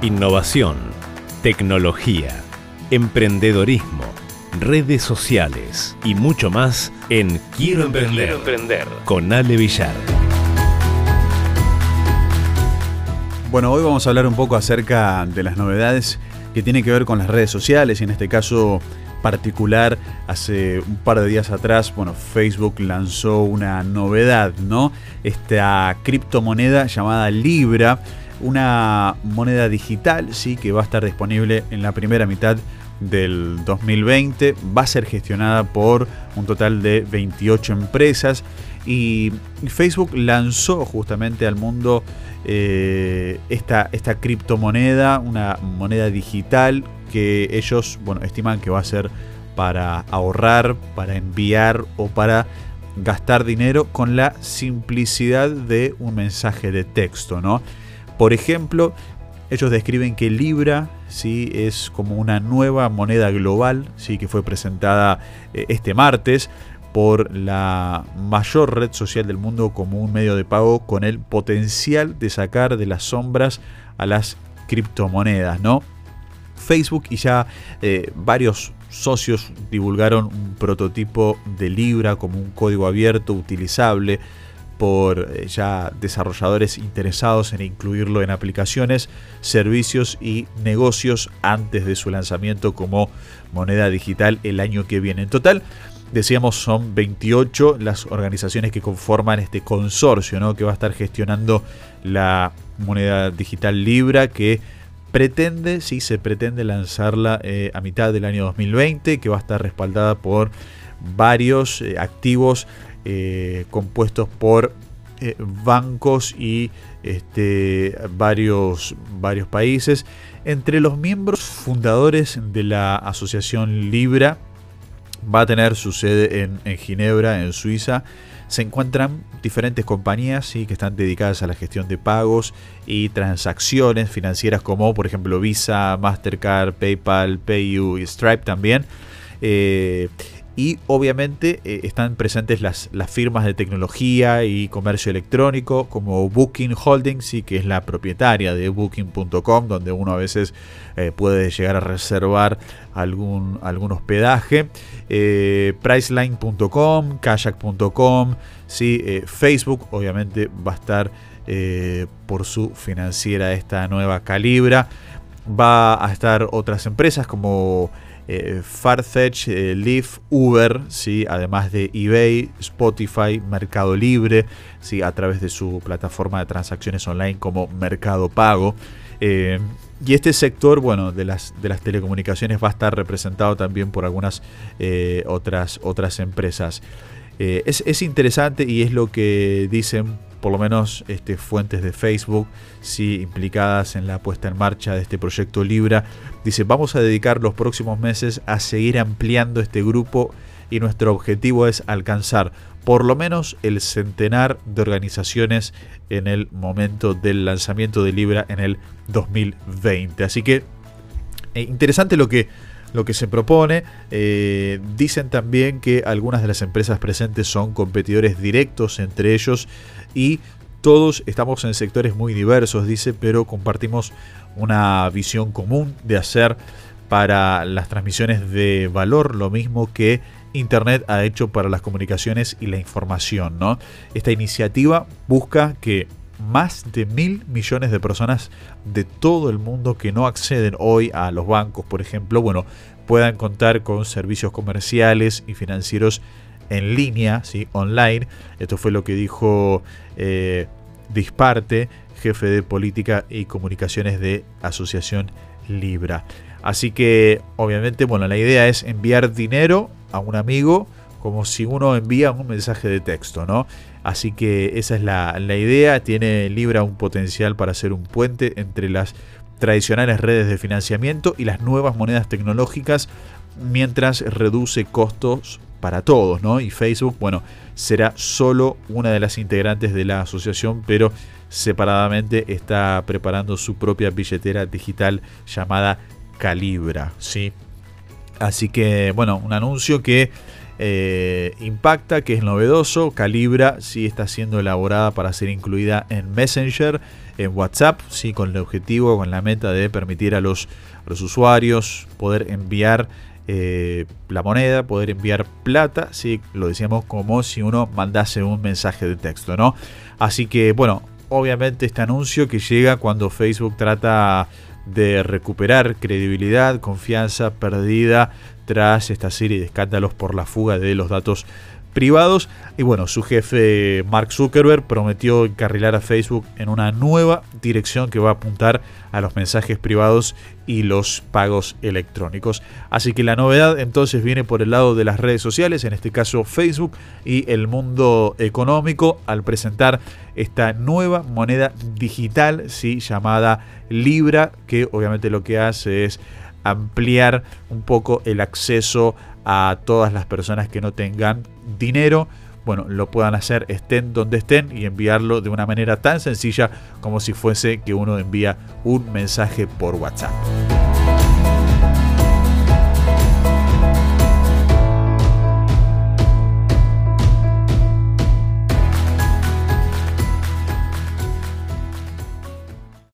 Innovación, tecnología, emprendedorismo, redes sociales y mucho más en Quiero Emprender, emprender con Ale Villar. Bueno, hoy vamos a hablar un poco acerca de las novedades que tienen que ver con las redes sociales y en este caso particular hace un par de días atrás, bueno, Facebook lanzó una novedad, ¿no? Esta criptomoneda llamada Libra, una moneda digital, sí, que va a estar disponible en la primera mitad del 2020, va a ser gestionada por un total de 28 empresas y Facebook lanzó justamente al mundo eh, esta, esta criptomoneda, una moneda digital que ellos bueno, estiman que va a ser para ahorrar, para enviar o para gastar dinero con la simplicidad de un mensaje de texto. ¿no? Por ejemplo, ellos describen que Libra ¿sí? es como una nueva moneda global ¿sí? que fue presentada eh, este martes por la mayor red social del mundo como un medio de pago con el potencial de sacar de las sombras a las criptomonedas, ¿no? Facebook y ya eh, varios socios divulgaron un prototipo de Libra como un código abierto utilizable por eh, ya desarrolladores interesados en incluirlo en aplicaciones, servicios y negocios antes de su lanzamiento como moneda digital el año que viene. En total, decíamos, son 28 las organizaciones que conforman este consorcio, ¿no? que va a estar gestionando la moneda digital Libra, que pretende, sí, se pretende lanzarla eh, a mitad del año 2020, que va a estar respaldada por varios eh, activos eh, compuestos por bancos y este, varios, varios países. Entre los miembros fundadores de la asociación Libra, va a tener su sede en, en Ginebra, en Suiza, se encuentran diferentes compañías que están dedicadas a la gestión de pagos y transacciones financieras como por ejemplo Visa, Mastercard, PayPal, PayU y Stripe también. Eh, y obviamente eh, están presentes las, las, firmas de tecnología y comercio electrónico como Booking Holdings, que es la propietaria de Booking.com, donde uno a veces eh, puede llegar a reservar algún, algún hospedaje. Eh, Priceline.com, Kayak.com, ¿sí? Facebook obviamente va a estar por su financiera esta nueva Calibra. Va a estar otras empresas como eh, Farfetch, eh, Lyft, Uber, ¿sí? además de eBay, Spotify, Mercado Libre, ¿sí? a través de su plataforma de transacciones online como Mercado Pago. Eh, y este sector, bueno, de las, de las telecomunicaciones va a estar representado también por algunas otras, otras empresas. Es, es, interesante y es lo que dicen por lo menos este, fuentes de Facebook, sí, implicadas en la puesta en marcha de este proyecto Libra, dice, vamos a dedicar los próximos meses a seguir ampliando este grupo y nuestro objetivo es alcanzar por lo menos el centenar de organizaciones en el momento del lanzamiento de Libra en el 2020. Así que eh, interesante lo que lo que se propone. Eh, dicen también que algunas de las empresas presentes son competidores directos entre ellos y todos estamos en sectores muy diversos, dice, pero compartimos una visión común de hacer para las transmisiones de valor lo mismo que Internet ha hecho para las comunicaciones y la información. ¿no? Esta iniciativa busca que más de mil millones de personas de todo el mundo que no acceden hoy a los bancos, por ejemplo, bueno, puedan contar con servicios comerciales y financieros en línea, ¿sí? online. Esto fue lo que dijo eh, Disparte, jefe de política y comunicaciones de Asociación Libra. Así que, obviamente, bueno, la idea es enviar dinero a un amigo como si uno envía un mensaje de texto, ¿no? Así que esa es la, idea. Tiene Libra un potencial para ser un puente entre las tradicionales redes de financiamiento y las nuevas monedas tecnológicas mientras reduce costos para todos, ¿no? Y Facebook, bueno, será solo una de las integrantes de la asociación, pero separadamente está preparando su propia billetera digital llamada Calibra, ¿sí? Así que, bueno, un anuncio que eh, impacta, que es novedoso. Calibra sí está siendo elaborada para ser incluida en Messenger, en WhatsApp, sí con el objetivo, con la meta de permitir a los, usuarios poder enviar eh, la moneda, poder enviar plata, sí, lo decíamos como si uno mandase un mensaje de texto, ¿no? Así que bueno, obviamente este anuncio que llega cuando Facebook trata de recuperar credibilidad, confianza perdida tras esta serie de escándalos por la fuga de los datos privados. Y bueno, su jefe Mark Zuckerberg prometió encarrilar a Facebook en una nueva dirección que va a apuntar a los mensajes privados y los pagos electrónicos. Así que la novedad entonces viene por el lado de las redes sociales, en este caso Facebook y el mundo económico, al presentar esta nueva moneda digital, ¿sí? llamada Libra, que obviamente lo que hace es ampliar un poco el acceso a todas las personas que no tengan dinero bueno, lo puedan hacer estén donde estén y enviarlo de una manera tan sencilla como si fuese que uno envía un mensaje por WhatsApp.